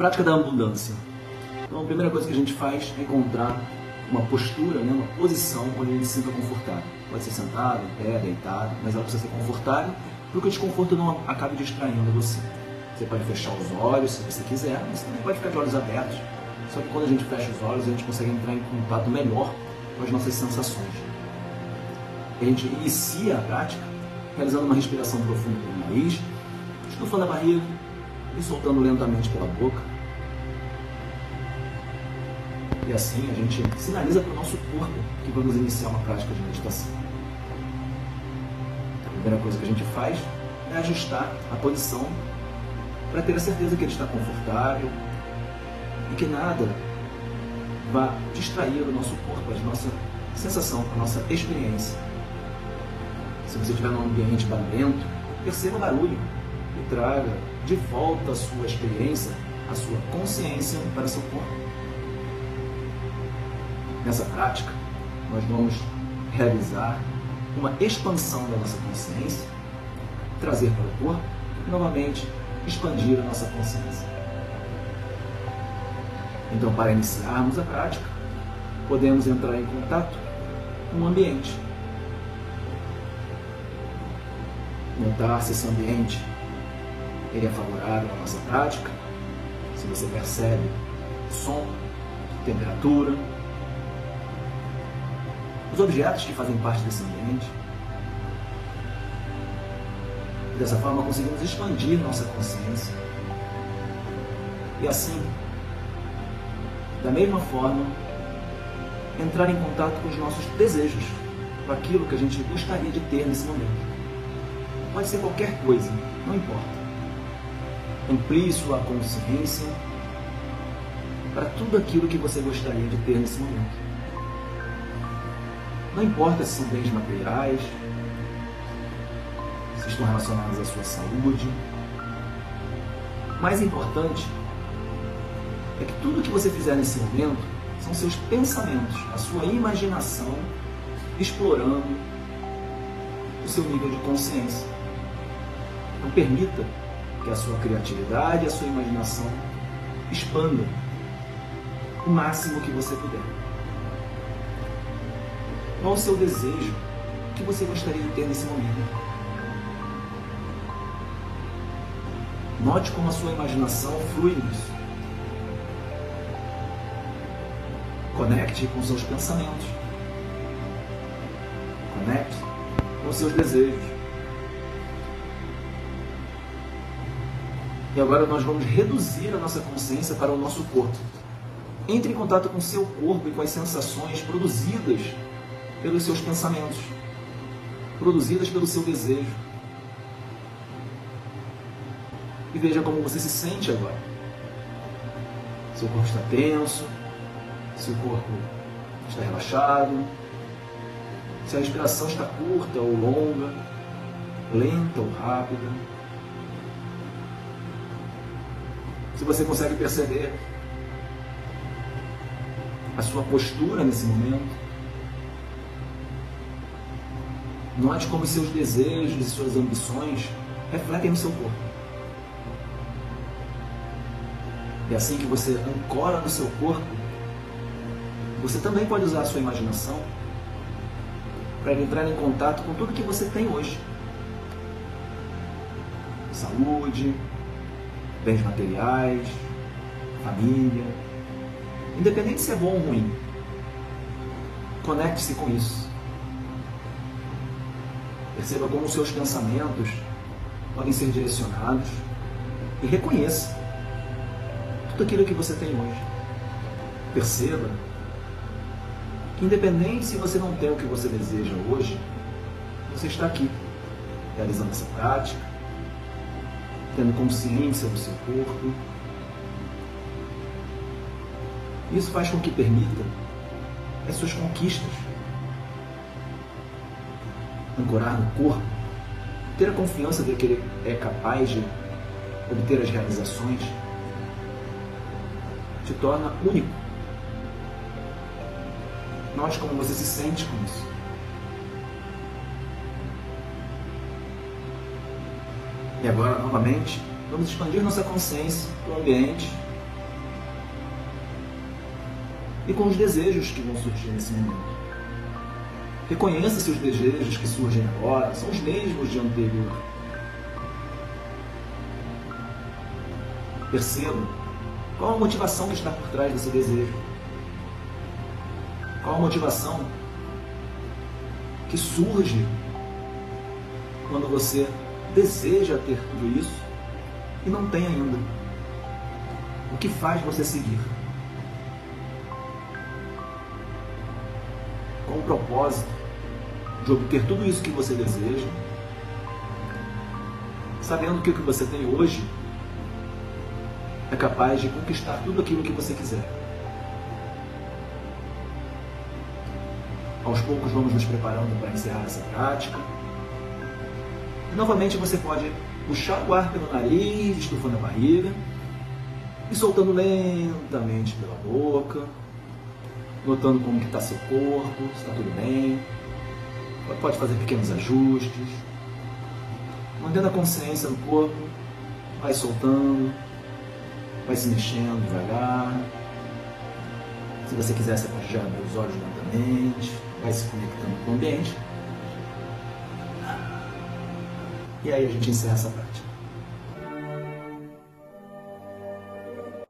Prática da abundância. Então, a primeira coisa que a gente faz é encontrar uma postura, né, uma posição onde a gente se sinta confortável. Pode ser sentado, em pé, deitado, mas ela precisa ser confortável para que o desconforto não acabe distraindo você. Você pode fechar os olhos se você quiser, mas também pode ficar de olhos abertos. Só que quando a gente fecha os olhos, a gente consegue entrar em contato melhor com as nossas sensações. A gente inicia a prática realizando uma respiração profunda pelo nariz, estufando a barriga e soltando lentamente pela boca. E assim a gente sinaliza para o nosso corpo que vamos iniciar uma prática de meditação. A primeira coisa que a gente faz é ajustar a posição para ter a certeza que ele está confortável e que nada vá distrair o nosso corpo, a nossa sensação, a nossa experiência. Se você estiver num ambiente barulhento, perceba o barulho e traga de volta a sua experiência, a sua consciência para seu corpo. Nessa prática, nós vamos realizar uma expansão da nossa consciência, trazer para o corpo e novamente expandir a nossa consciência. Então, para iniciarmos a prática, podemos entrar em contato com o ambiente. Notar se esse ambiente ele é favorável à nossa prática, se você percebe som, temperatura, os objetos que fazem parte desse ambiente. Dessa forma, conseguimos expandir nossa consciência. E assim, da mesma forma, entrar em contato com os nossos desejos, com aquilo que a gente gostaria de ter nesse momento. Pode ser qualquer coisa, não importa. Amplie sua consciência para tudo aquilo que você gostaria de ter nesse momento. Não importa se são bens materiais, se estão relacionados à sua saúde. Mais importante é que tudo que você fizer nesse momento são seus pensamentos, a sua imaginação explorando o seu nível de consciência. Então permita que a sua criatividade, a sua imaginação expandam o máximo que você puder. Qual o seu desejo? Que você gostaria de ter nesse momento? Note como a sua imaginação flui nisso. Conecte com seus pensamentos. Conecte com seus desejos. E agora nós vamos reduzir a nossa consciência para o nosso corpo. Entre em contato com o seu corpo e com as sensações produzidas pelos seus pensamentos, produzidas pelo seu desejo. E veja como você se sente agora. Seu corpo está tenso, se o corpo está relaxado, se a respiração está curta ou longa, lenta ou rápida. Se você consegue perceber a sua postura nesse momento. Note como seus desejos e suas ambições refletem no seu corpo. E assim que você ancora no seu corpo, você também pode usar a sua imaginação para entrar em contato com tudo que você tem hoje. Saúde, bens materiais, família. Independente se é bom ou ruim. Conecte-se com isso. Perceba como os seus pensamentos podem ser direcionados e reconheça tudo aquilo que você tem hoje. Perceba Independente se você não tem o que você deseja hoje, você está aqui, realizando essa prática, tendo consciência do seu corpo. Isso faz com que permita as suas conquistas. Ancorar no corpo, ter a confiança de que ele é capaz de obter as realizações, te torna único Note como você se sente com isso. E agora, novamente, vamos expandir nossa consciência para o ambiente e com os desejos que vão surgir nesse momento. Reconheça se os desejos que surgem agora são os mesmos de anterior. Perceba qual a motivação que está por trás desse desejo. Qual a motivação que surge quando você deseja ter tudo isso e não tem ainda? O que faz você seguir? Com o propósito de obter tudo isso que você deseja, sabendo que o que você tem hoje é capaz de conquistar tudo aquilo que você quiser. Aos poucos vamos nos preparando para encerrar essa prática. Novamente você pode puxar o ar pelo nariz, estufando a barriga e soltando lentamente pela boca, notando como está seu corpo, se está tudo bem. Pode fazer pequenos ajustes, mantendo a consciência no corpo, vai soltando, vai se mexendo devagar. Se você quiser, você pode já os olhos lentamente, vai se conectando com o ambiente. E aí a gente encerra essa prática.